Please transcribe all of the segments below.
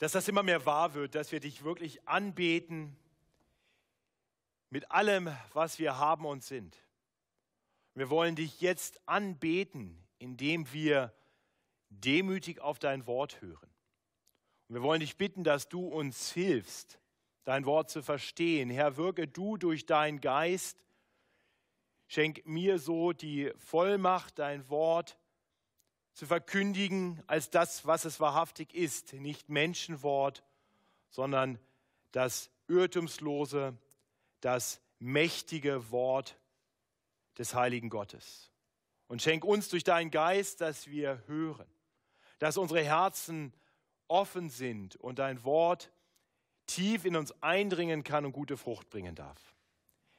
dass das immer mehr wahr wird, dass wir dich wirklich anbeten mit allem, was wir haben und sind. Wir wollen dich jetzt anbeten, indem wir demütig auf dein Wort hören. Und wir wollen dich bitten, dass du uns hilfst, dein Wort zu verstehen. Herr, wirke du durch deinen Geist. Schenk mir so die Vollmacht, dein Wort zu verkündigen als das, was es wahrhaftig ist. Nicht Menschenwort, sondern das irrtumslose, das mächtige Wort des heiligen Gottes. Und schenk uns durch deinen Geist, dass wir hören, dass unsere Herzen offen sind und dein Wort tief in uns eindringen kann und gute Frucht bringen darf.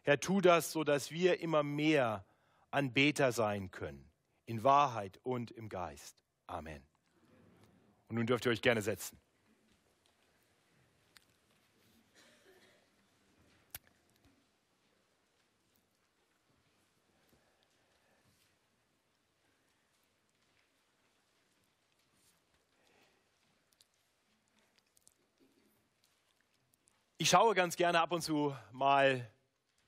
Herr, tu das, so dass wir immer mehr Anbeter sein können, in Wahrheit und im Geist. Amen. Und nun dürft ihr euch gerne setzen. Ich schaue ganz gerne ab und zu mal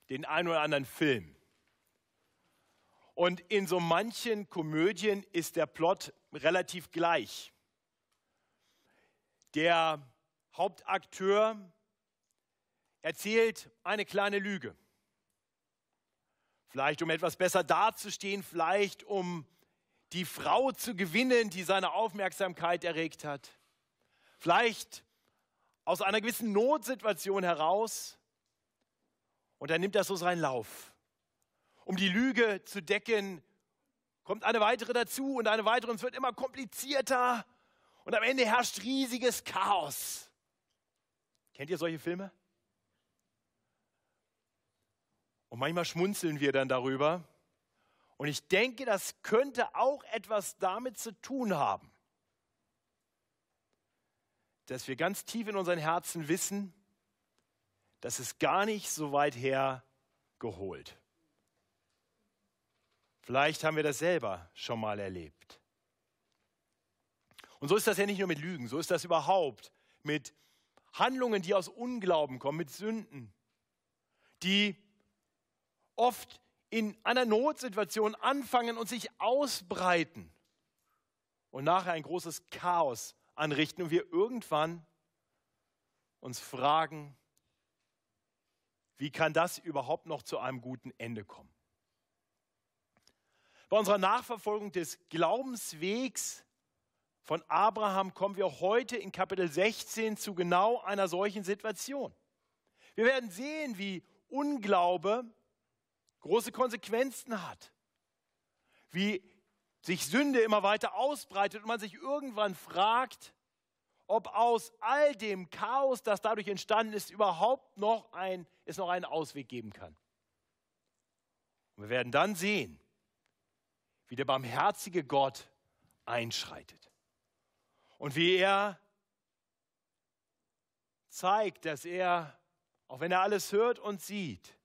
den einen oder anderen Film. Und in so manchen Komödien ist der Plot relativ gleich. Der Hauptakteur erzählt eine kleine Lüge. Vielleicht um etwas besser dazustehen, vielleicht um die Frau zu gewinnen, die seine Aufmerksamkeit erregt hat. Vielleicht aus einer gewissen Notsituation heraus und dann nimmt das so seinen Lauf. Um die Lüge zu decken, kommt eine weitere dazu und eine weitere und es wird immer komplizierter und am Ende herrscht riesiges Chaos. Kennt ihr solche Filme? Und manchmal schmunzeln wir dann darüber. Und ich denke, das könnte auch etwas damit zu tun haben, dass wir ganz tief in unseren Herzen wissen, dass es gar nicht so weit her geholt. Vielleicht haben wir das selber schon mal erlebt. Und so ist das ja nicht nur mit Lügen, so ist das überhaupt mit Handlungen, die aus Unglauben kommen, mit Sünden, die oft in einer Notsituation anfangen und sich ausbreiten und nachher ein großes Chaos anrichten und wir irgendwann uns fragen, wie kann das überhaupt noch zu einem guten Ende kommen? Bei unserer Nachverfolgung des Glaubenswegs von Abraham kommen wir heute in Kapitel 16 zu genau einer solchen Situation. Wir werden sehen, wie Unglaube große Konsequenzen hat, wie sich Sünde immer weiter ausbreitet und man sich irgendwann fragt, ob aus all dem Chaos, das dadurch entstanden ist, überhaupt noch ein, es noch einen Ausweg geben kann. Und wir werden dann sehen, wie der barmherzige Gott einschreitet und wie er zeigt, dass er, auch wenn er alles hört und sieht,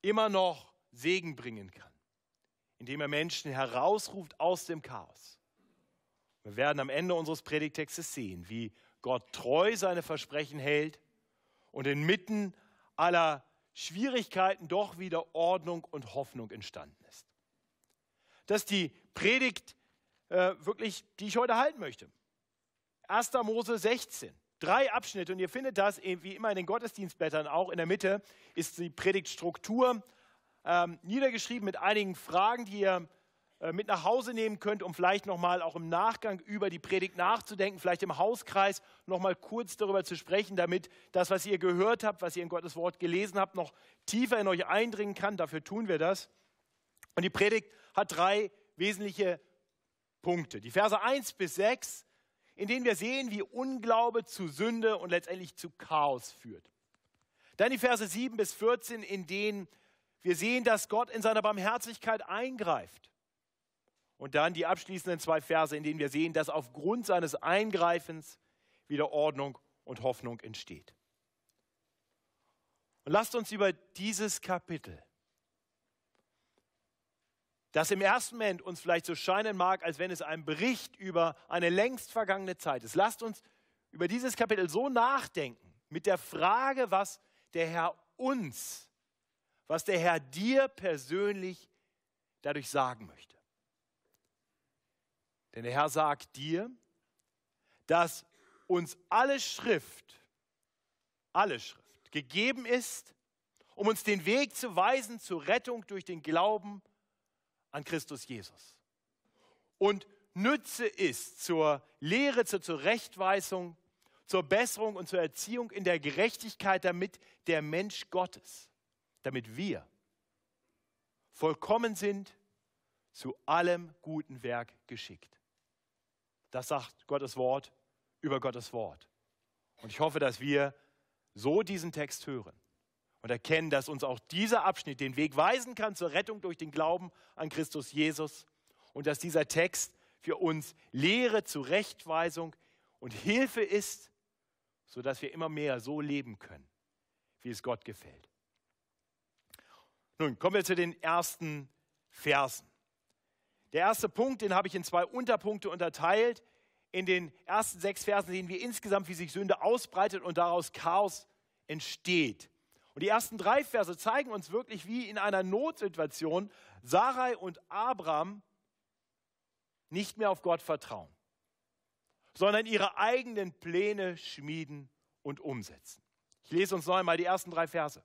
immer noch Segen bringen kann indem er Menschen herausruft aus dem Chaos. Wir werden am Ende unseres Predigtextes sehen, wie Gott treu seine Versprechen hält und inmitten aller Schwierigkeiten doch wieder Ordnung und Hoffnung entstanden ist. Das ist die Predigt äh, wirklich, die ich heute halten möchte. 1. Mose 16. Drei Abschnitte und ihr findet das wie immer in den Gottesdienstblättern auch. In der Mitte ist die Predigtstruktur ähm, niedergeschrieben mit einigen Fragen, die ihr äh, mit nach Hause nehmen könnt, um vielleicht nochmal auch im Nachgang über die Predigt nachzudenken, vielleicht im Hauskreis nochmal kurz darüber zu sprechen, damit das, was ihr gehört habt, was ihr in Gottes Wort gelesen habt, noch tiefer in euch eindringen kann. Dafür tun wir das. Und die Predigt hat drei wesentliche Punkte. Die Verse 1 bis 6, in denen wir sehen, wie Unglaube zu Sünde und letztendlich zu Chaos führt. Dann die Verse 7 bis 14, in denen wir sehen, dass Gott in seiner Barmherzigkeit eingreift. Und dann die abschließenden zwei Verse, in denen wir sehen, dass aufgrund seines Eingreifens wieder Ordnung und Hoffnung entsteht. Und lasst uns über dieses Kapitel, das im ersten Moment uns vielleicht so scheinen mag, als wenn es ein Bericht über eine längst vergangene Zeit ist, lasst uns über dieses Kapitel so nachdenken, mit der Frage, was der Herr uns, was der Herr dir persönlich dadurch sagen möchte. Denn der Herr sagt dir, dass uns alle Schrift, alle Schrift gegeben ist, um uns den Weg zu weisen zur Rettung durch den Glauben an Christus Jesus. Und Nütze ist zur Lehre, zur Zurechtweisung, zur Besserung und zur Erziehung in der Gerechtigkeit, damit der Mensch Gottes, damit wir vollkommen sind, zu allem guten Werk geschickt. Das sagt Gottes Wort über Gottes Wort. Und ich hoffe, dass wir so diesen Text hören und erkennen, dass uns auch dieser Abschnitt den Weg weisen kann zur Rettung durch den Glauben an Christus Jesus und dass dieser Text für uns Lehre, Zurechtweisung und Hilfe ist, sodass wir immer mehr so leben können, wie es Gott gefällt. Nun kommen wir zu den ersten Versen. Der erste Punkt, den habe ich in zwei Unterpunkte unterteilt. In den ersten sechs Versen sehen wir insgesamt, wie sich Sünde ausbreitet und daraus Chaos entsteht. Und die ersten drei Verse zeigen uns wirklich, wie in einer Notsituation Sarai und Abraham nicht mehr auf Gott vertrauen, sondern ihre eigenen Pläne schmieden und umsetzen. Ich lese uns noch einmal die ersten drei Verse.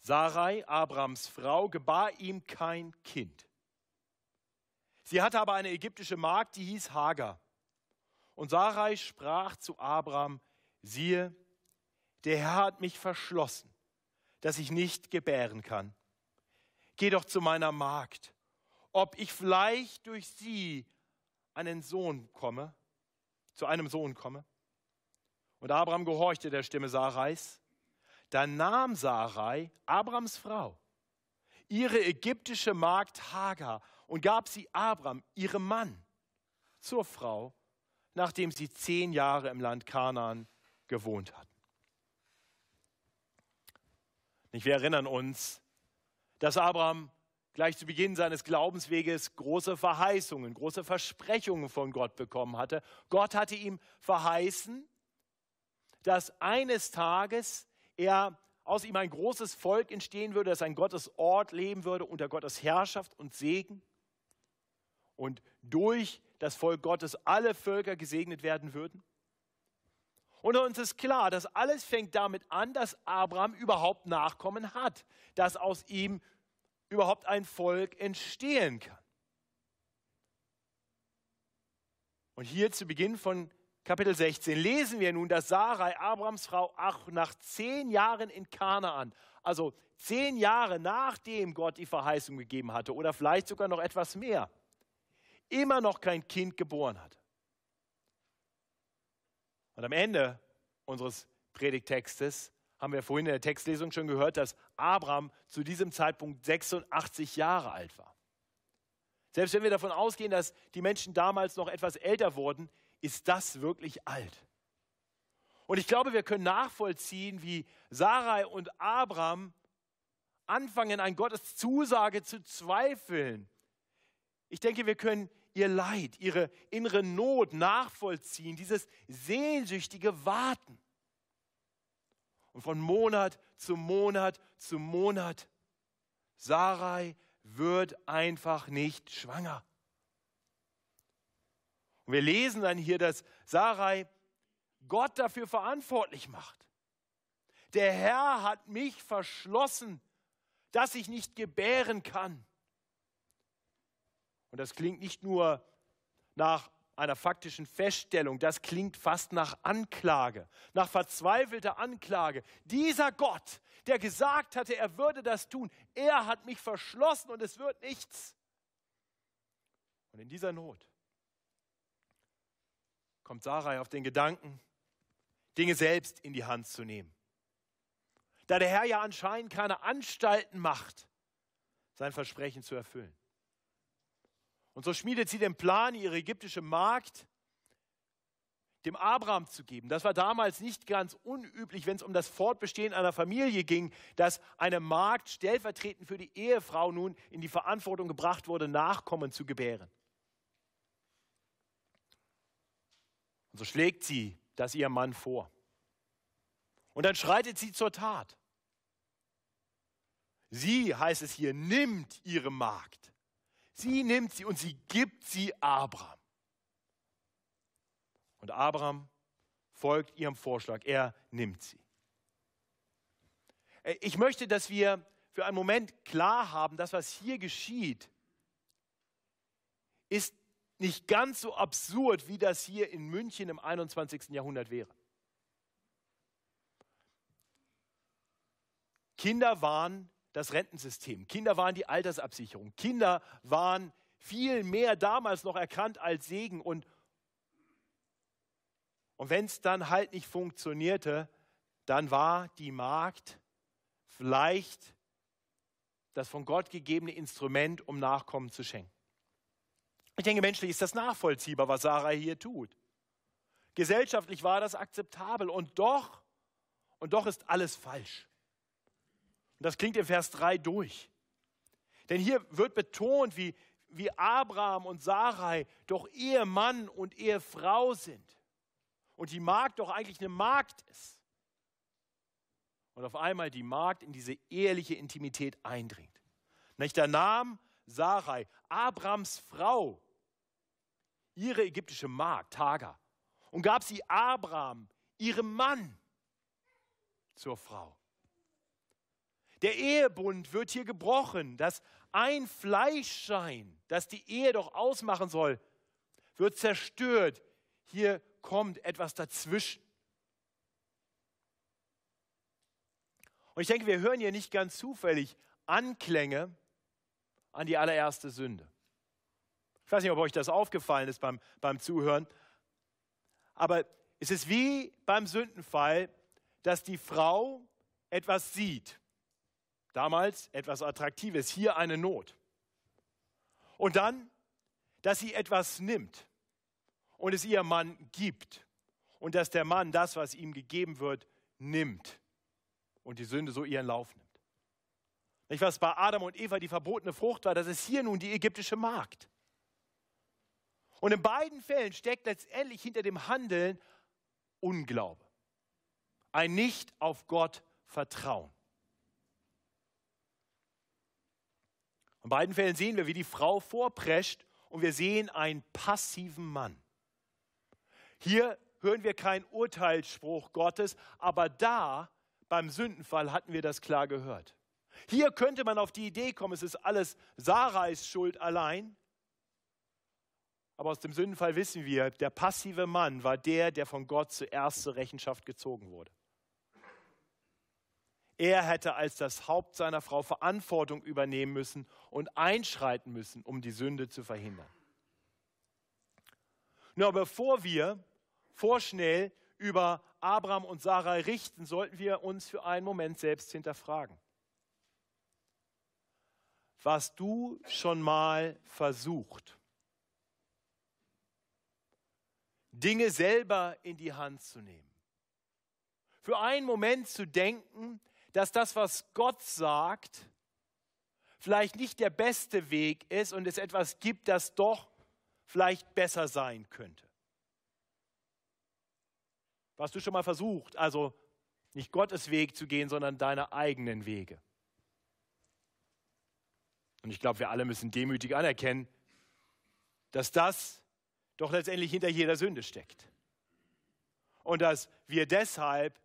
Sarai, Abrams Frau, gebar ihm kein Kind. Sie hatte aber eine ägyptische Magd, die hieß Hagar. Und Sarai sprach zu Abraham, siehe, der Herr hat mich verschlossen, dass ich nicht gebären kann. Geh doch zu meiner Magd, ob ich vielleicht durch sie einen Sohn komme, zu einem Sohn komme. Und Abraham gehorchte der Stimme Sarais. Da nahm Sarai, Abrams Frau, ihre ägyptische Magd Hagar und gab sie Abraham, ihrem Mann, zur Frau, nachdem sie zehn Jahre im Land Kanaan gewohnt hatten. Wir erinnern uns, dass Abraham gleich zu Beginn seines Glaubensweges große Verheißungen, große Versprechungen von Gott bekommen hatte. Gott hatte ihm verheißen, dass eines Tages er aus ihm ein großes Volk entstehen würde, dass ein Gottes Ort leben würde unter Gottes Herrschaft und Segen und durch das Volk Gottes alle Völker gesegnet werden würden. Und uns ist klar, dass alles fängt damit an, dass Abraham überhaupt Nachkommen hat, dass aus ihm überhaupt ein Volk entstehen kann. Und hier zu Beginn von Kapitel 16 lesen wir nun, dass Sarai, Abrahams Frau, auch nach zehn Jahren in Kanaan, also zehn Jahre nachdem Gott die Verheißung gegeben hatte oder vielleicht sogar noch etwas mehr, immer noch kein Kind geboren hat. Und am Ende unseres Predigtextes haben wir vorhin in der Textlesung schon gehört, dass Abraham zu diesem Zeitpunkt 86 Jahre alt war. Selbst wenn wir davon ausgehen, dass die Menschen damals noch etwas älter wurden, ist das wirklich alt. Und ich glaube, wir können nachvollziehen, wie Sarai und Abraham anfangen, an Gottes Zusage zu zweifeln. Ich denke, wir können ihr Leid, ihre innere Not nachvollziehen, dieses sehnsüchtige Warten. Und von Monat zu Monat zu Monat, Sarai wird einfach nicht schwanger. Und wir lesen dann hier, dass Sarai Gott dafür verantwortlich macht. Der Herr hat mich verschlossen, dass ich nicht gebären kann. Und das klingt nicht nur nach einer faktischen Feststellung, das klingt fast nach Anklage, nach verzweifelter Anklage. Dieser Gott, der gesagt hatte, er würde das tun, er hat mich verschlossen und es wird nichts. Und in dieser Not kommt Sarai auf den Gedanken, Dinge selbst in die Hand zu nehmen. Da der Herr ja anscheinend keine Anstalten macht, sein Versprechen zu erfüllen. Und so schmiedet sie den Plan, ihre ägyptische Magd dem Abraham zu geben. Das war damals nicht ganz unüblich, wenn es um das Fortbestehen einer Familie ging, dass eine Magd stellvertretend für die Ehefrau nun in die Verantwortung gebracht wurde, Nachkommen zu gebären. Und so schlägt sie das ihrem Mann vor. Und dann schreitet sie zur Tat. Sie, heißt es hier, nimmt ihre Magd. Sie nimmt sie und sie gibt sie Abraham. Und Abraham folgt ihrem Vorschlag. Er nimmt sie. Äh, ich möchte, dass wir für einen Moment klar haben, dass was hier geschieht, ist nicht ganz so absurd, wie das hier in München im 21. Jahrhundert wäre. Kinder waren das Rentensystem, Kinder waren die Altersabsicherung, Kinder waren viel mehr damals noch erkannt als Segen und, und wenn es dann halt nicht funktionierte, dann war die Magd vielleicht das von Gott gegebene Instrument, um Nachkommen zu schenken. Ich denke, menschlich ist das nachvollziehbar, was Sarah hier tut. Gesellschaftlich war das akzeptabel und doch, und doch ist alles falsch. Und das klingt im Vers 3 durch. Denn hier wird betont, wie, wie Abraham und Sarai doch Ehemann und Ehefrau sind. Und die Magd doch eigentlich eine Magd ist. Und auf einmal die Magd in diese eheliche Intimität eindringt. Nicht der Name Sarai, Abrams Frau, ihre ägyptische Magd, Hagar, und gab sie Abraham, ihrem Mann, zur Frau. Der Ehebund wird hier gebrochen. Das ein Fleischschein, das die Ehe doch ausmachen soll, wird zerstört. Hier kommt etwas dazwischen. Und ich denke, wir hören hier nicht ganz zufällig Anklänge an die allererste Sünde. Ich weiß nicht, ob euch das aufgefallen ist beim, beim Zuhören, aber es ist wie beim Sündenfall, dass die Frau etwas sieht. Damals etwas Attraktives, hier eine Not. Und dann, dass sie etwas nimmt und es ihrem Mann gibt. Und dass der Mann das, was ihm gegeben wird, nimmt und die Sünde so ihren Lauf nimmt. Nicht, was bei Adam und Eva die verbotene Frucht war, das ist hier nun die ägyptische Magd. Und in beiden Fällen steckt letztendlich hinter dem Handeln Unglaube. Ein Nicht auf Gott vertrauen. In beiden Fällen sehen wir, wie die Frau vorprescht und wir sehen einen passiven Mann. Hier hören wir keinen Urteilsspruch Gottes, aber da beim Sündenfall hatten wir das klar gehört. Hier könnte man auf die Idee kommen, es ist alles Sarais Schuld allein. Aber aus dem Sündenfall wissen wir, der passive Mann war der, der von Gott zuerst zur Rechenschaft gezogen wurde. Er hätte als das Haupt seiner Frau Verantwortung übernehmen müssen und einschreiten müssen, um die Sünde zu verhindern. Nur bevor wir vorschnell über Abraham und Sarah richten, sollten wir uns für einen Moment selbst hinterfragen. Was du schon mal versucht, Dinge selber in die Hand zu nehmen. Für einen Moment zu denken, dass das, was Gott sagt, vielleicht nicht der beste Weg ist und es etwas gibt, das doch vielleicht besser sein könnte. Hast du schon mal versucht, also nicht Gottes Weg zu gehen, sondern deine eigenen Wege? Und ich glaube, wir alle müssen demütig anerkennen, dass das doch letztendlich hinter jeder Sünde steckt. Und dass wir deshalb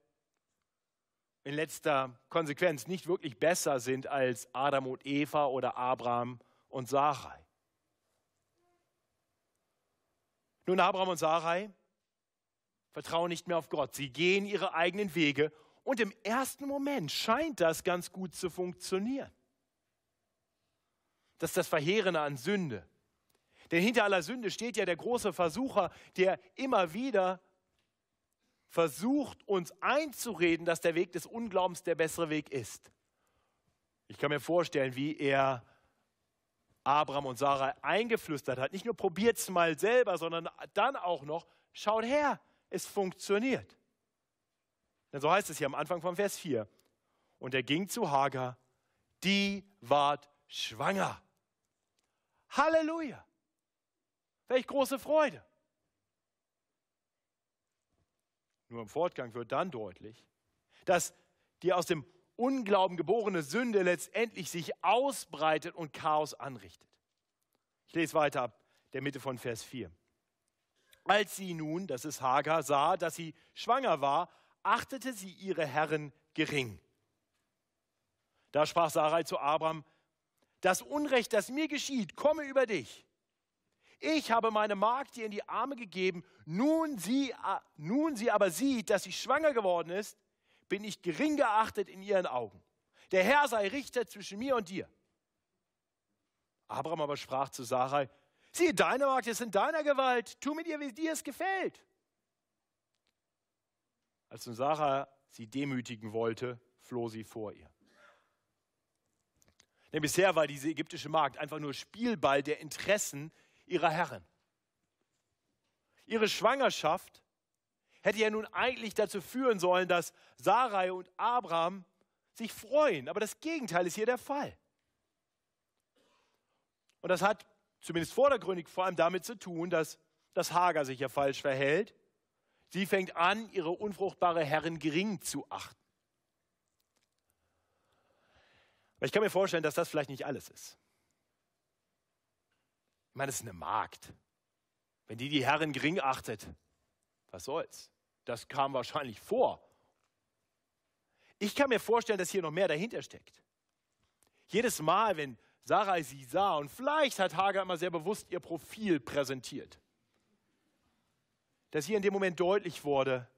in letzter Konsequenz nicht wirklich besser sind als Adam und Eva oder Abraham und Sarai. Nun, Abraham und Sarai vertrauen nicht mehr auf Gott. Sie gehen ihre eigenen Wege und im ersten Moment scheint das ganz gut zu funktionieren. Das ist das Verheerende an Sünde. Denn hinter aller Sünde steht ja der große Versucher, der immer wieder versucht, uns einzureden, dass der Weg des Unglaubens der bessere Weg ist. Ich kann mir vorstellen, wie er Abraham und Sarah eingeflüstert hat. Nicht nur probiert es mal selber, sondern dann auch noch, schaut her, es funktioniert. Denn so heißt es hier am Anfang von Vers 4. Und er ging zu Hagar, die ward schwanger. Halleluja. Welch große Freude. Nur im Fortgang wird dann deutlich, dass die aus dem Unglauben geborene Sünde letztendlich sich ausbreitet und Chaos anrichtet. Ich lese weiter ab der Mitte von Vers 4. Als sie nun, das ist Hagar, sah, dass sie schwanger war, achtete sie ihre Herren gering. Da sprach Sarai zu Abraham, das Unrecht, das mir geschieht, komme über dich. Ich habe meine Magd dir in die Arme gegeben, nun sie, nun sie aber sieht, dass sie schwanger geworden ist, bin ich gering geachtet in ihren Augen. Der Herr sei Richter zwischen mir und dir. Abraham aber sprach zu Sarai, siehe, deine Magd ist in deiner Gewalt, tu mit ihr, wie dir es gefällt. Als nun Sarah sie demütigen wollte, floh sie vor ihr. Denn bisher war diese ägyptische Magd einfach nur Spielball der Interessen ihrer Herren. Ihre Schwangerschaft hätte ja nun eigentlich dazu führen sollen, dass Sarai und Abraham sich freuen. Aber das Gegenteil ist hier der Fall. Und das hat zumindest vordergründig vor allem damit zu tun, dass, dass Hagar sich ja falsch verhält. Sie fängt an, ihre unfruchtbare Herrin gering zu achten. Aber ich kann mir vorstellen, dass das vielleicht nicht alles ist. Ich meine, es ist eine Magd. Wenn die die Herrin gering achtet, was soll's? Das kam wahrscheinlich vor. Ich kann mir vorstellen, dass hier noch mehr dahinter steckt. Jedes Mal, wenn Sarai sie sah, und vielleicht hat Hagar immer sehr bewusst ihr Profil präsentiert, dass hier in dem Moment deutlich wurde,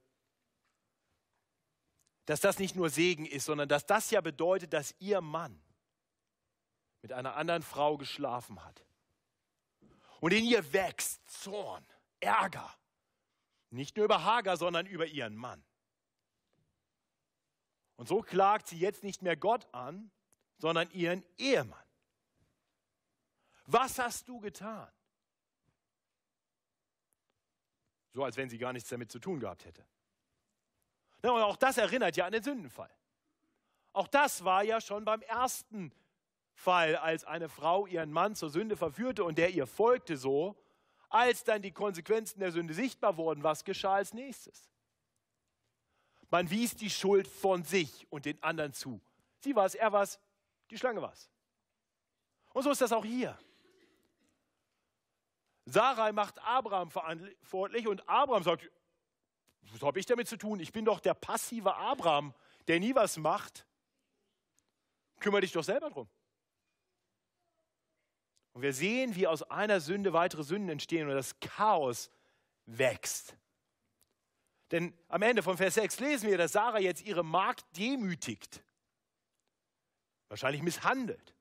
dass das nicht nur Segen ist, sondern dass das ja bedeutet, dass ihr Mann mit einer anderen Frau geschlafen hat. Und in ihr wächst Zorn, Ärger. Nicht nur über Hagar, sondern über ihren Mann. Und so klagt sie jetzt nicht mehr Gott an, sondern ihren Ehemann. Was hast du getan? So als wenn sie gar nichts damit zu tun gehabt hätte. Na, und auch das erinnert ja an den Sündenfall. Auch das war ja schon beim ersten Fall, als eine Frau ihren Mann zur Sünde verführte und der ihr folgte so, als dann die Konsequenzen der Sünde sichtbar wurden, was geschah als nächstes? Man wies die Schuld von sich und den anderen zu. Sie war es, er war es, die Schlange war es. Und so ist das auch hier. Sarai macht Abraham verantwortlich und Abraham sagt, was habe ich damit zu tun? Ich bin doch der passive Abraham, der nie was macht. Kümmere dich doch selber drum. Und wir sehen, wie aus einer Sünde weitere Sünden entstehen und das Chaos wächst. Denn am Ende von Vers 6 lesen wir, dass Sarah jetzt ihre Magd demütigt, wahrscheinlich misshandelt.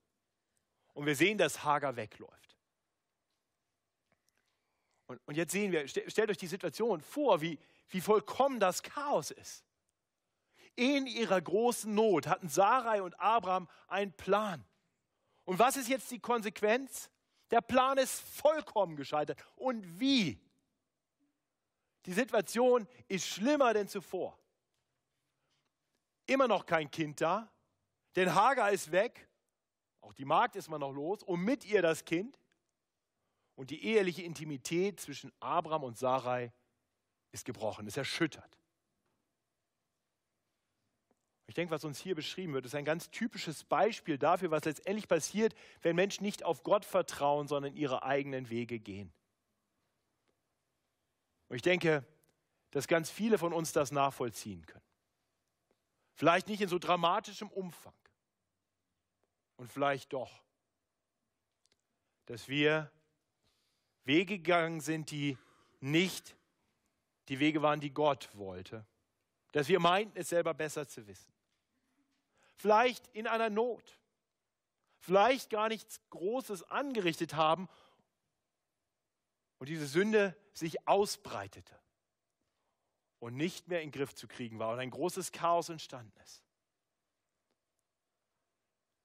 Und wir sehen, dass Hagar wegläuft. Und, und jetzt sehen wir, stellt euch die Situation vor, wie, wie vollkommen das Chaos ist. In ihrer großen Not hatten Sarai und Abraham einen Plan. Und was ist jetzt die Konsequenz? Der Plan ist vollkommen gescheitert. Und wie? Die Situation ist schlimmer denn zuvor. Immer noch kein Kind da, denn Hagar ist weg, auch die Magd ist man noch los und mit ihr das Kind. Und die eheliche Intimität zwischen Abraham und Sarai ist gebrochen, ist erschüttert. Ich denke, was uns hier beschrieben wird, ist ein ganz typisches Beispiel dafür, was letztendlich passiert, wenn Menschen nicht auf Gott vertrauen, sondern ihre eigenen Wege gehen. Und ich denke, dass ganz viele von uns das nachvollziehen können. Vielleicht nicht in so dramatischem Umfang. Und vielleicht doch. Dass wir Wege gegangen sind, die nicht die Wege waren, die Gott wollte. Dass wir meinten, es selber besser zu wissen. Vielleicht in einer Not. Vielleicht gar nichts Großes angerichtet haben und diese Sünde sich ausbreitete und nicht mehr in den Griff zu kriegen war und ein großes Chaos entstanden ist.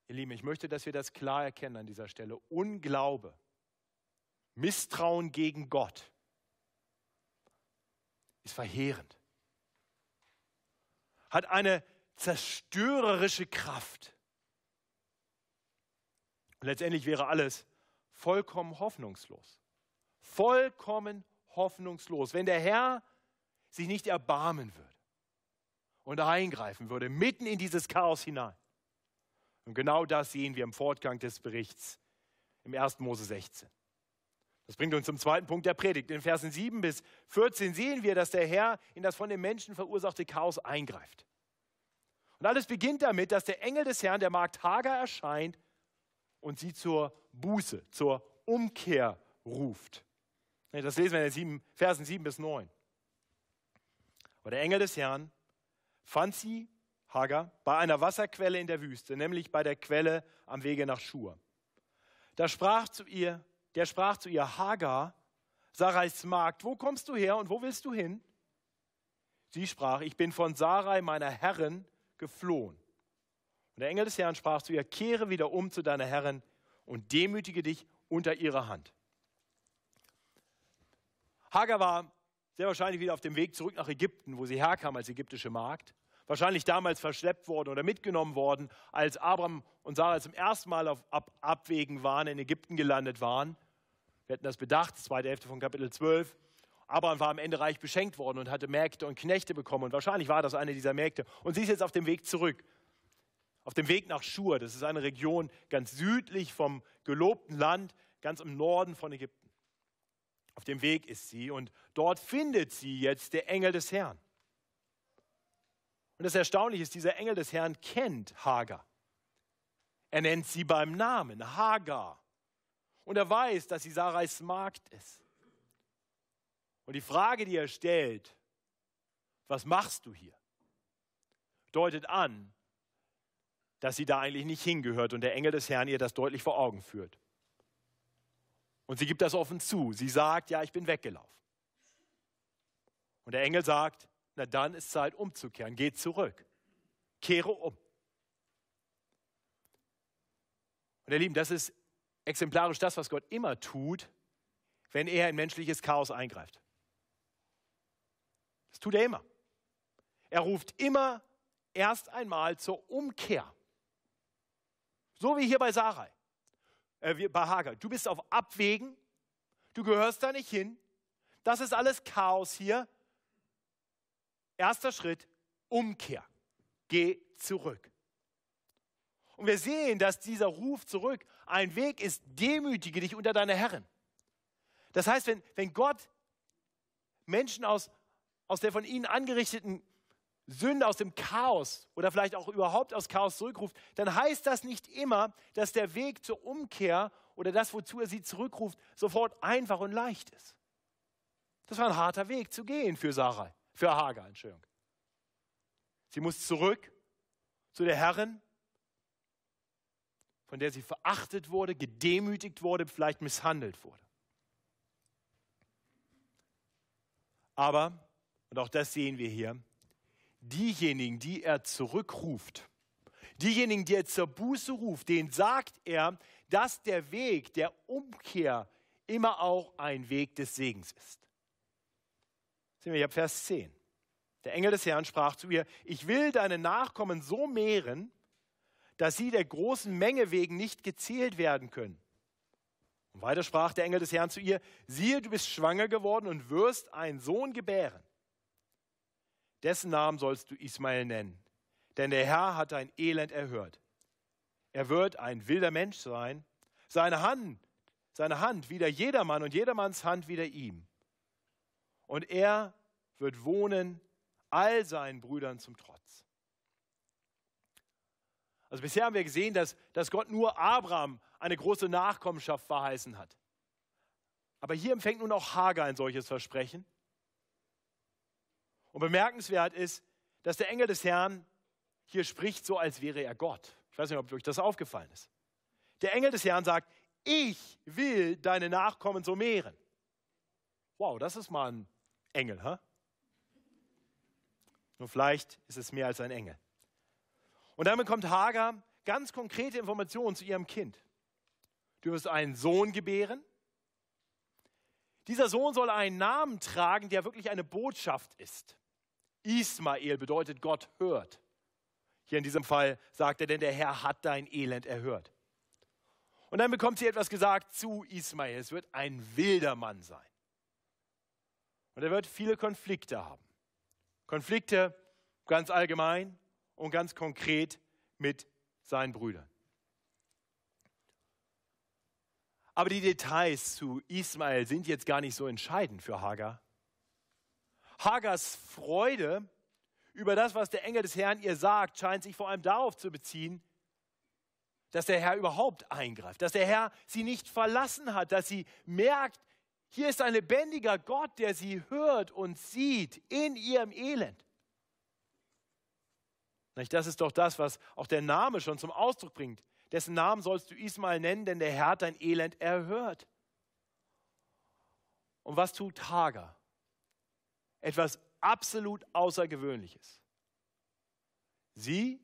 Ihr Lieben, ich möchte, dass wir das klar erkennen an dieser Stelle. Unglaube, Misstrauen gegen Gott ist verheerend. Hat eine zerstörerische Kraft. Und letztendlich wäre alles vollkommen hoffnungslos. Vollkommen hoffnungslos. Wenn der Herr sich nicht erbarmen würde und eingreifen würde, mitten in dieses Chaos hinein. Und genau das sehen wir im Fortgang des Berichts im 1. Mose 16. Das bringt uns zum zweiten Punkt der Predigt. In Versen 7 bis 14 sehen wir, dass der Herr in das von den Menschen verursachte Chaos eingreift. Und alles beginnt damit, dass der Engel des Herrn der Magd Hagar erscheint und sie zur Buße, zur Umkehr ruft. Das lesen wir in den Versen 7 bis 9. Aber der Engel des Herrn fand sie, Hagar, bei einer Wasserquelle in der Wüste, nämlich bei der Quelle am Wege nach Schur. Da sprach zu ihr, der sprach zu ihr, Hagar, Sarais Magd, wo kommst du her und wo willst du hin? Sie sprach, ich bin von Sarai, meiner Herrin, geflohen. Und der Engel des Herrn sprach zu ihr, kehre wieder um zu deiner Herrin und demütige dich unter ihrer Hand. Hagar war sehr wahrscheinlich wieder auf dem Weg zurück nach Ägypten, wo sie herkam als ägyptische Magd. Wahrscheinlich damals verschleppt worden oder mitgenommen worden, als Abraham und Sarah zum ersten Mal auf Ab Abwägen waren, in Ägypten gelandet waren. Wir hätten das bedacht, zweite Hälfte von Kapitel 12. Abraham war am Ende reich beschenkt worden und hatte Mägde und Knechte bekommen. Und wahrscheinlich war das eine dieser Mägde. Und sie ist jetzt auf dem Weg zurück. Auf dem Weg nach Schur. Das ist eine Region ganz südlich vom gelobten Land, ganz im Norden von Ägypten. Auf dem Weg ist sie und dort findet sie jetzt der Engel des Herrn. Und das Erstaunliche ist, dieser Engel des Herrn kennt Hagar. Er nennt sie beim Namen, Hagar. Und er weiß, dass sie Sarais Magd ist. Und die Frage, die er stellt, was machst du hier, deutet an, dass sie da eigentlich nicht hingehört und der Engel des Herrn ihr das deutlich vor Augen führt. Und sie gibt das offen zu. Sie sagt, ja, ich bin weggelaufen. Und der Engel sagt, na dann ist Zeit umzukehren. Geh zurück. Kehre um. Und ihr Lieben, das ist exemplarisch das, was Gott immer tut, wenn er in menschliches Chaos eingreift. Tut er immer. Er ruft immer erst einmal zur Umkehr. So wie hier bei Sarai äh, bei Hagar. Du bist auf Abwägen, du gehörst da nicht hin. Das ist alles Chaos hier. Erster Schritt, Umkehr. Geh zurück. Und wir sehen, dass dieser Ruf zurück ein Weg ist, demütige dich unter deine Herren. Das heißt, wenn, wenn Gott Menschen aus, aus der von ihnen angerichteten Sünde aus dem Chaos oder vielleicht auch überhaupt aus Chaos zurückruft, dann heißt das nicht immer, dass der Weg zur Umkehr oder das, wozu er sie zurückruft, sofort einfach und leicht ist. Das war ein harter Weg zu gehen für Sarah, für Hagar, Entschuldigung. Sie muss zurück zu der Herrin, von der sie verachtet wurde, gedemütigt wurde, vielleicht misshandelt wurde. Aber, und auch das sehen wir hier, diejenigen, die er zurückruft, diejenigen, die er zur Buße ruft, denen sagt er, dass der Weg der Umkehr immer auch ein Weg des Segens ist. Sehen wir hier Vers 10. Der Engel des Herrn sprach zu ihr, ich will deine Nachkommen so mehren, dass sie der großen Menge wegen nicht gezählt werden können. Und weiter sprach der Engel des Herrn zu ihr, siehe, du bist schwanger geworden und wirst einen Sohn gebären. Dessen Namen sollst du Ismael nennen, denn der Herr hat dein Elend erhört. Er wird ein wilder Mensch sein, seine Hand, seine Hand wieder jedermann und jedermanns Hand wieder ihm. Und er wird wohnen all seinen Brüdern zum Trotz. Also bisher haben wir gesehen, dass, dass Gott nur Abraham eine große Nachkommenschaft verheißen hat. Aber hier empfängt nun auch Hagar ein solches Versprechen. Und bemerkenswert ist, dass der Engel des Herrn hier spricht, so als wäre er Gott. Ich weiß nicht, ob euch das aufgefallen ist. Der Engel des Herrn sagt, ich will deine Nachkommen so mehren. Wow, das ist mal ein Engel, hä? Nur vielleicht ist es mehr als ein Engel. Und dann bekommt Hagar ganz konkrete Informationen zu ihrem Kind. Du wirst einen Sohn gebären. Dieser Sohn soll einen Namen tragen, der wirklich eine Botschaft ist. Ismael bedeutet Gott hört. Hier in diesem Fall sagt er, denn der Herr hat dein Elend erhört. Und dann bekommt sie etwas gesagt zu Ismael. Es wird ein wilder Mann sein. Und er wird viele Konflikte haben. Konflikte ganz allgemein und ganz konkret mit seinen Brüdern. Aber die Details zu Ismael sind jetzt gar nicht so entscheidend für Hagar. Hagars Freude über das, was der Engel des Herrn ihr sagt, scheint sich vor allem darauf zu beziehen, dass der Herr überhaupt eingreift, dass der Herr sie nicht verlassen hat, dass sie merkt, hier ist ein lebendiger Gott, der sie hört und sieht in ihrem Elend. Das ist doch das, was auch der Name schon zum Ausdruck bringt. Dessen Namen sollst du Ismael nennen, denn der Herr hat dein Elend erhört. Und was tut Hagar? Etwas absolut Außergewöhnliches. Sie,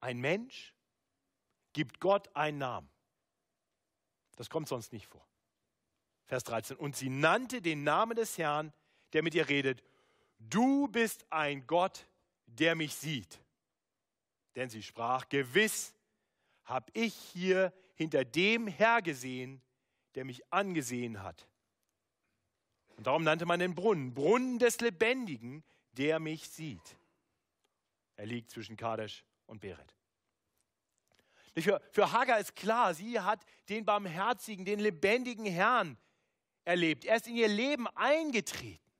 ein Mensch, gibt Gott einen Namen. Das kommt sonst nicht vor. Vers 13. Und sie nannte den Namen des Herrn, der mit ihr redet. Du bist ein Gott, der mich sieht. Denn sie sprach, gewiss habe ich hier hinter dem Herr gesehen, der mich angesehen hat. Und darum nannte man den Brunnen, Brunnen des Lebendigen, der mich sieht. Er liegt zwischen Kadesh und Beret. Für, für Hagar ist klar, sie hat den barmherzigen, den lebendigen Herrn erlebt. Er ist in ihr Leben eingetreten.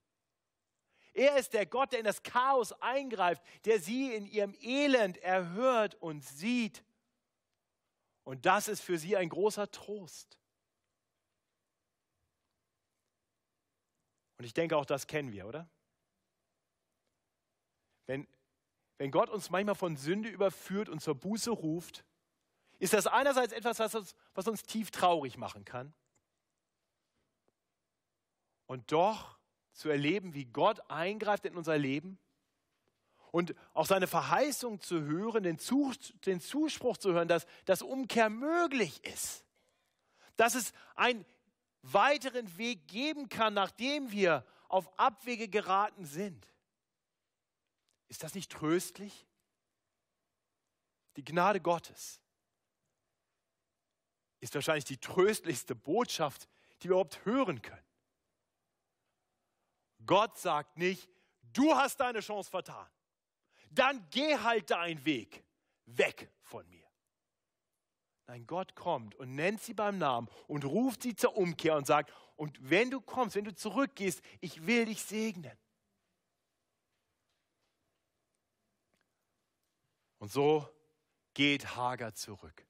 Er ist der Gott, der in das Chaos eingreift, der sie in ihrem Elend erhört und sieht. Und das ist für sie ein großer Trost. Und ich denke, auch das kennen wir, oder? Wenn, wenn Gott uns manchmal von Sünde überführt und zur Buße ruft, ist das einerseits etwas, was uns, was uns tief traurig machen kann. Und doch zu erleben, wie Gott eingreift in unser Leben und auch seine Verheißung zu hören, den, Zuspruch zu hören, dass, dass Umkehr möglich ist. Dass es ein weiteren Weg geben kann, nachdem wir auf Abwege geraten sind. Ist das nicht tröstlich? Die Gnade Gottes ist wahrscheinlich die tröstlichste Botschaft, die wir überhaupt hören können. Gott sagt nicht, du hast deine Chance vertan. Dann geh halt deinen Weg weg von mir. Nein, Gott kommt und nennt sie beim Namen und ruft sie zur Umkehr und sagt, und wenn du kommst, wenn du zurückgehst, ich will dich segnen. Und so geht Hagar zurück.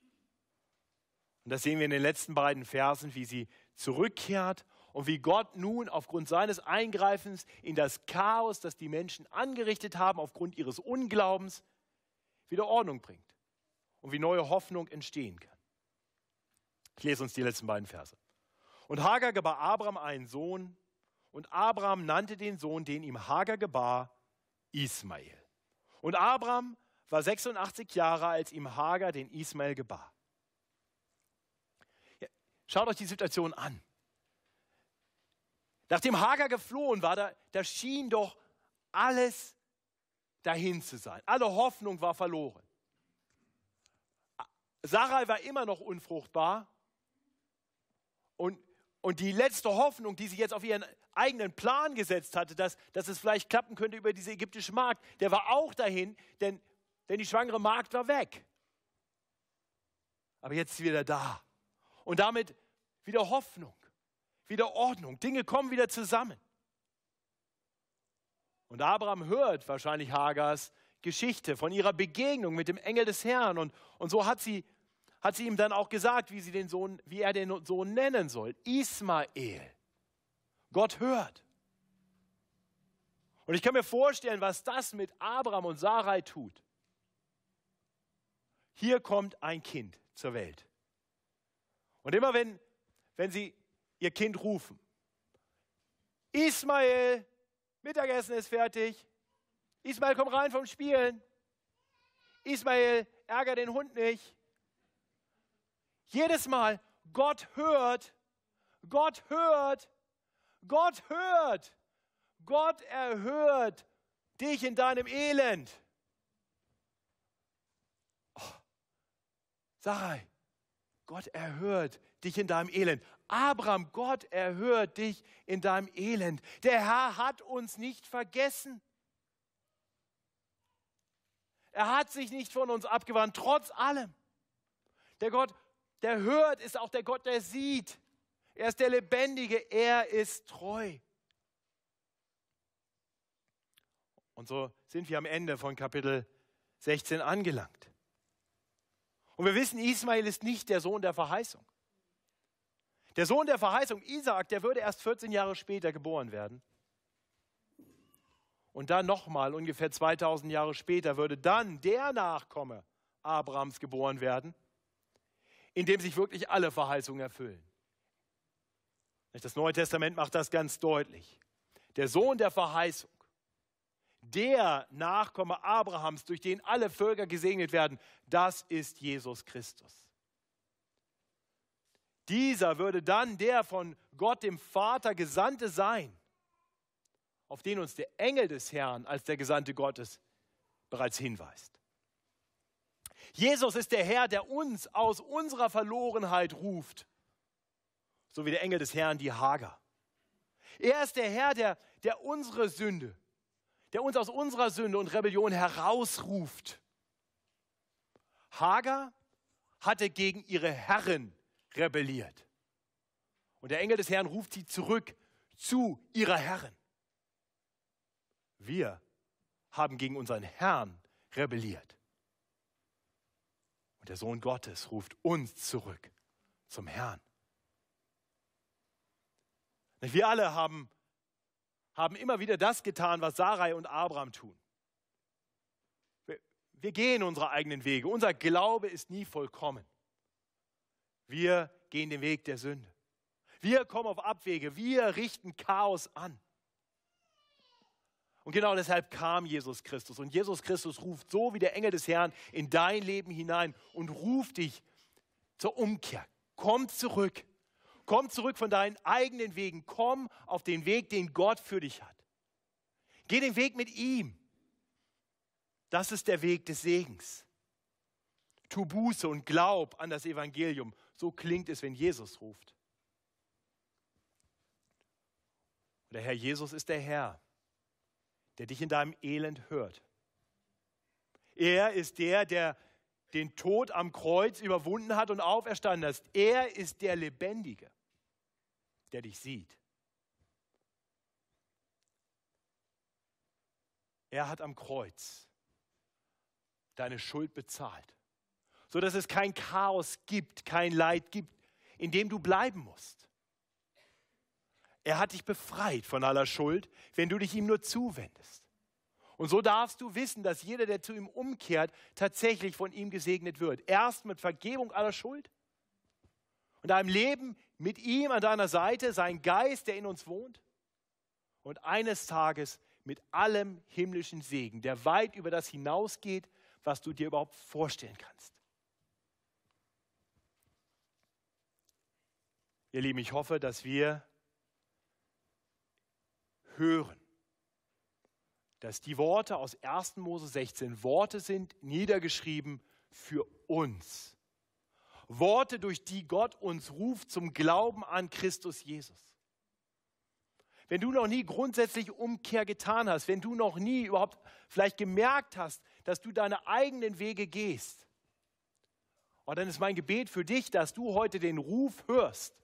Und das sehen wir in den letzten beiden Versen, wie sie zurückkehrt und wie Gott nun aufgrund seines Eingreifens in das Chaos, das die Menschen angerichtet haben, aufgrund ihres Unglaubens, wieder Ordnung bringt und wie neue Hoffnung entstehen kann. Ich lese uns die letzten beiden Verse. Und Hagar gebar Abraham einen Sohn, und Abraham nannte den Sohn, den ihm Hagar gebar, Ismael. Und Abraham war 86 Jahre, als ihm Hagar den Ismael gebar. Ja, schaut euch die Situation an. Nachdem Hagar geflohen war, da, da schien doch alles dahin zu sein. Alle Hoffnung war verloren. Sarai war immer noch unfruchtbar. Und, und die letzte Hoffnung, die sie jetzt auf ihren eigenen Plan gesetzt hatte, dass, dass es vielleicht klappen könnte über diese ägyptische Magd, der war auch dahin, denn, denn die schwangere Magd war weg. Aber jetzt ist sie wieder da. Und damit wieder Hoffnung, wieder Ordnung. Dinge kommen wieder zusammen. Und Abraham hört wahrscheinlich Hagars Geschichte von ihrer Begegnung mit dem Engel des Herrn. Und, und so hat sie, hat sie ihm dann auch gesagt, wie, sie den Sohn, wie er den Sohn nennen soll. Ismael. Gott hört. Und ich kann mir vorstellen, was das mit Abraham und Sarai tut. Hier kommt ein Kind zur Welt. Und immer wenn, wenn sie ihr Kind rufen, Ismael, Mittagessen ist fertig, Ismael, komm rein vom Spielen. Ismael, ärger den Hund nicht. Jedes Mal, Gott hört, Gott hört, Gott hört, Gott erhört dich in deinem Elend. Oh, Sarai, Gott erhört dich in deinem Elend. Abraham, Gott erhört dich in deinem Elend. Der Herr hat uns nicht vergessen. Er hat sich nicht von uns abgewandt, trotz allem. Der Gott, der hört, ist auch der Gott, der sieht. Er ist der Lebendige, er ist treu. Und so sind wir am Ende von Kapitel 16 angelangt. Und wir wissen, Ismael ist nicht der Sohn der Verheißung. Der Sohn der Verheißung, Isaak, der würde erst 14 Jahre später geboren werden. Und dann nochmal, ungefähr 2000 Jahre später, würde dann der Nachkomme Abrahams geboren werden, in dem sich wirklich alle Verheißungen erfüllen. Das Neue Testament macht das ganz deutlich. Der Sohn der Verheißung, der Nachkomme Abrahams, durch den alle Völker gesegnet werden, das ist Jesus Christus. Dieser würde dann der von Gott dem Vater Gesandte sein, auf den uns der Engel des Herrn als der Gesandte Gottes bereits hinweist. Jesus ist der Herr, der uns aus unserer Verlorenheit ruft, so wie der Engel des Herrn die Hager. Er ist der Herr, der, der unsere Sünde, der uns aus unserer Sünde und Rebellion herausruft. Hagar hatte gegen ihre Herren rebelliert. Und der Engel des Herrn ruft sie zurück zu ihrer Herren. Wir haben gegen unseren Herrn rebelliert. Und der Sohn Gottes ruft uns zurück zum Herrn. Wir alle haben, haben immer wieder das getan, was Sarai und Abraham tun. Wir, wir gehen unsere eigenen Wege. Unser Glaube ist nie vollkommen. Wir gehen den Weg der Sünde. Wir kommen auf Abwege. Wir richten Chaos an. Und genau deshalb kam Jesus Christus. Und Jesus Christus ruft so wie der Engel des Herrn in dein Leben hinein und ruft dich zur Umkehr. Komm zurück. Komm zurück von deinen eigenen Wegen. Komm auf den Weg, den Gott für dich hat. Geh den Weg mit ihm. Das ist der Weg des Segens. Tu Buße und glaub an das Evangelium. So klingt es, wenn Jesus ruft. der Herr Jesus ist der Herr der dich in deinem Elend hört. Er ist der, der den Tod am Kreuz überwunden hat und auferstanden ist. Er ist der Lebendige, der dich sieht. Er hat am Kreuz deine Schuld bezahlt, sodass es kein Chaos gibt, kein Leid gibt, in dem du bleiben musst. Er hat dich befreit von aller Schuld, wenn du dich ihm nur zuwendest. Und so darfst du wissen, dass jeder, der zu ihm umkehrt, tatsächlich von ihm gesegnet wird. Erst mit Vergebung aller Schuld und einem Leben mit ihm an deiner Seite, sein Geist, der in uns wohnt. Und eines Tages mit allem himmlischen Segen, der weit über das hinausgeht, was du dir überhaupt vorstellen kannst. Ihr Lieben, ich hoffe, dass wir hören, dass die Worte aus 1. Mose 16 Worte sind, niedergeschrieben für uns. Worte, durch die Gott uns ruft zum Glauben an Christus Jesus. Wenn du noch nie grundsätzlich Umkehr getan hast, wenn du noch nie überhaupt vielleicht gemerkt hast, dass du deine eigenen Wege gehst, und dann ist mein Gebet für dich, dass du heute den Ruf hörst,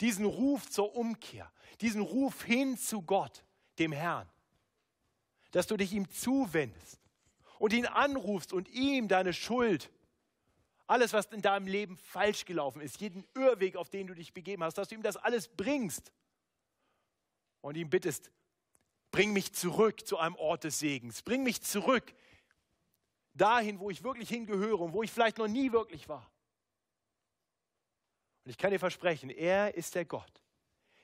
diesen Ruf zur Umkehr, diesen Ruf hin zu Gott, dem Herrn, dass du dich ihm zuwendest und ihn anrufst und ihm deine Schuld, alles, was in deinem Leben falsch gelaufen ist, jeden Irrweg, auf den du dich begeben hast, dass du ihm das alles bringst und ihm bittest, bring mich zurück zu einem Ort des Segens, bring mich zurück dahin, wo ich wirklich hingehöre und wo ich vielleicht noch nie wirklich war. Und ich kann dir versprechen, er ist der Gott,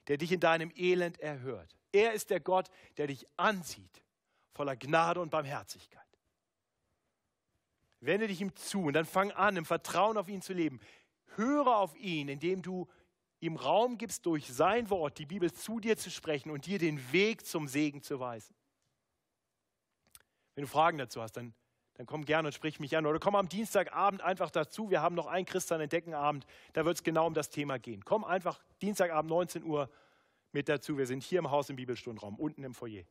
der dich in deinem Elend erhört. Er ist der Gott, der dich ansieht, voller Gnade und Barmherzigkeit. Wende dich ihm zu und dann fang an, im Vertrauen auf ihn zu leben. Höre auf ihn, indem du ihm Raum gibst, durch sein Wort die Bibel zu dir zu sprechen und dir den Weg zum Segen zu weisen. Wenn du Fragen dazu hast, dann, dann komm gerne und sprich mich an. Oder komm am Dienstagabend einfach dazu. Wir haben noch einen Christian Entdeckenabend, da wird es genau um das Thema gehen. Komm einfach Dienstagabend 19 Uhr mit dazu. Wir sind hier im Haus im Bibelstundenraum, unten im Foyer.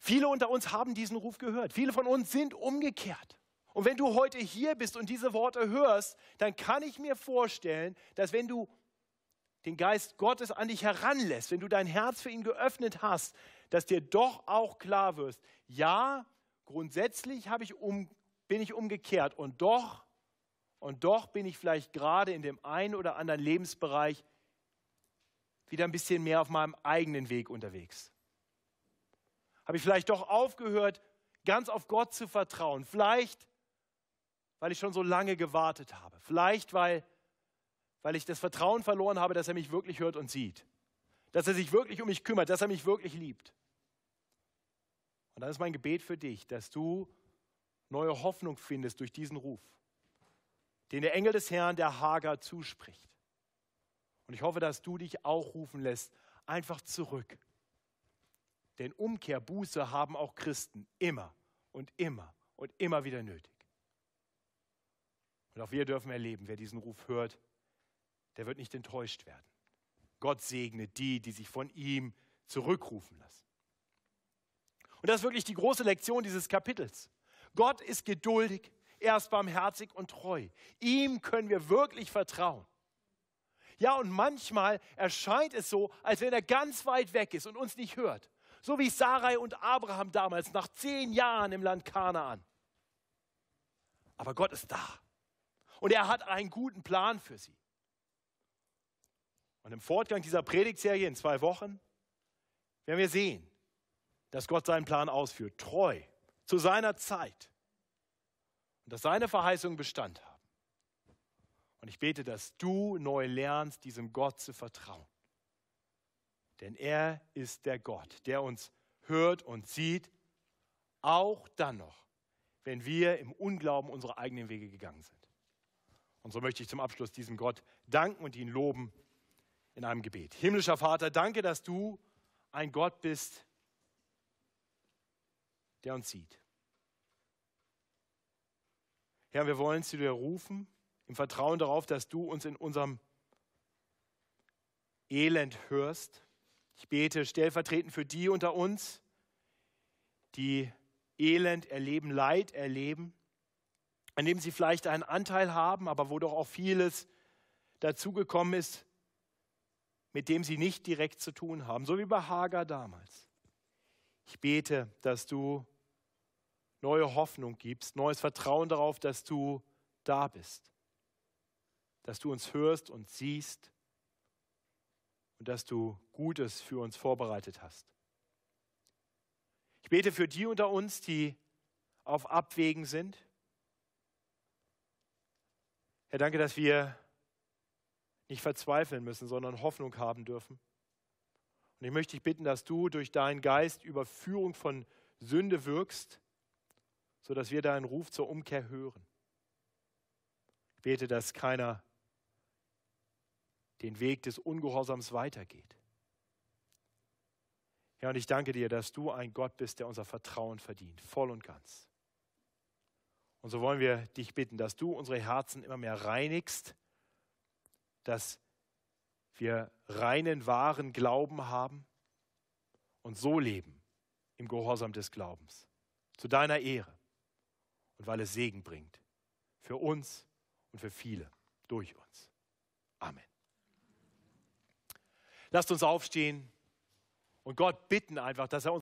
Viele unter uns haben diesen Ruf gehört. Viele von uns sind umgekehrt. Und wenn du heute hier bist und diese Worte hörst, dann kann ich mir vorstellen, dass wenn du den Geist Gottes an dich heranlässt, wenn du dein Herz für ihn geöffnet hast, dass dir doch auch klar wirst, ja, grundsätzlich ich um, bin ich umgekehrt und doch, und doch bin ich vielleicht gerade in dem einen oder anderen Lebensbereich wieder ein bisschen mehr auf meinem eigenen Weg unterwegs. Habe ich vielleicht doch aufgehört, ganz auf Gott zu vertrauen. Vielleicht, weil ich schon so lange gewartet habe. Vielleicht, weil, weil ich das Vertrauen verloren habe, dass er mich wirklich hört und sieht. Dass er sich wirklich um mich kümmert, dass er mich wirklich liebt. Und dann ist mein Gebet für dich, dass du neue Hoffnung findest durch diesen Ruf, den der Engel des Herrn der Hager zuspricht. Und ich hoffe, dass du dich auch rufen lässt, einfach zurück denn Umkehr, Buße haben auch Christen immer und immer und immer wieder nötig. Und auch wir dürfen erleben, wer diesen Ruf hört, der wird nicht enttäuscht werden. Gott segne die, die sich von ihm zurückrufen lassen. Und das ist wirklich die große Lektion dieses Kapitels. Gott ist geduldig, er ist barmherzig und treu. Ihm können wir wirklich vertrauen. Ja, und manchmal erscheint es so, als wenn er ganz weit weg ist und uns nicht hört. So wie Sarai und Abraham damals nach zehn Jahren im Land Kanaan. Aber Gott ist da. Und er hat einen guten Plan für sie. Und im Fortgang dieser Predigtserie in zwei Wochen werden wir sehen, dass Gott seinen Plan ausführt, treu, zu seiner Zeit. Und dass seine Verheißungen Bestand haben. Und ich bete, dass du neu lernst, diesem Gott zu vertrauen. Denn er ist der Gott, der uns hört und sieht, auch dann noch, wenn wir im Unglauben unsere eigenen Wege gegangen sind. Und so möchte ich zum Abschluss diesem Gott danken und ihn loben in einem Gebet. Himmlischer Vater, danke, dass du ein Gott bist, der uns sieht. Herr, wir wollen zu dir rufen, im Vertrauen darauf, dass du uns in unserem Elend hörst ich bete stellvertretend für die unter uns, die Elend erleben, Leid erleben, an dem sie vielleicht einen Anteil haben, aber wo doch auch vieles dazugekommen ist, mit dem sie nicht direkt zu tun haben, so wie bei Hagar damals. Ich bete, dass du neue Hoffnung gibst, neues Vertrauen darauf, dass du da bist, dass du uns hörst und siehst und dass du Gutes für uns vorbereitet hast. Ich bete für die unter uns, die auf Abwägen sind. Herr, danke, dass wir nicht verzweifeln müssen, sondern Hoffnung haben dürfen. Und ich möchte dich bitten, dass du durch deinen Geist Überführung von Sünde wirkst, sodass wir deinen Ruf zur Umkehr hören. Ich bete, dass keiner den Weg des Ungehorsams weitergeht. Ja, und ich danke dir, dass du ein Gott bist, der unser Vertrauen verdient, voll und ganz. Und so wollen wir dich bitten, dass du unsere Herzen immer mehr reinigst, dass wir reinen, wahren Glauben haben und so leben im Gehorsam des Glaubens, zu deiner Ehre und weil es Segen bringt für uns und für viele durch uns. Amen. Lasst uns aufstehen und Gott bitten einfach, dass er uns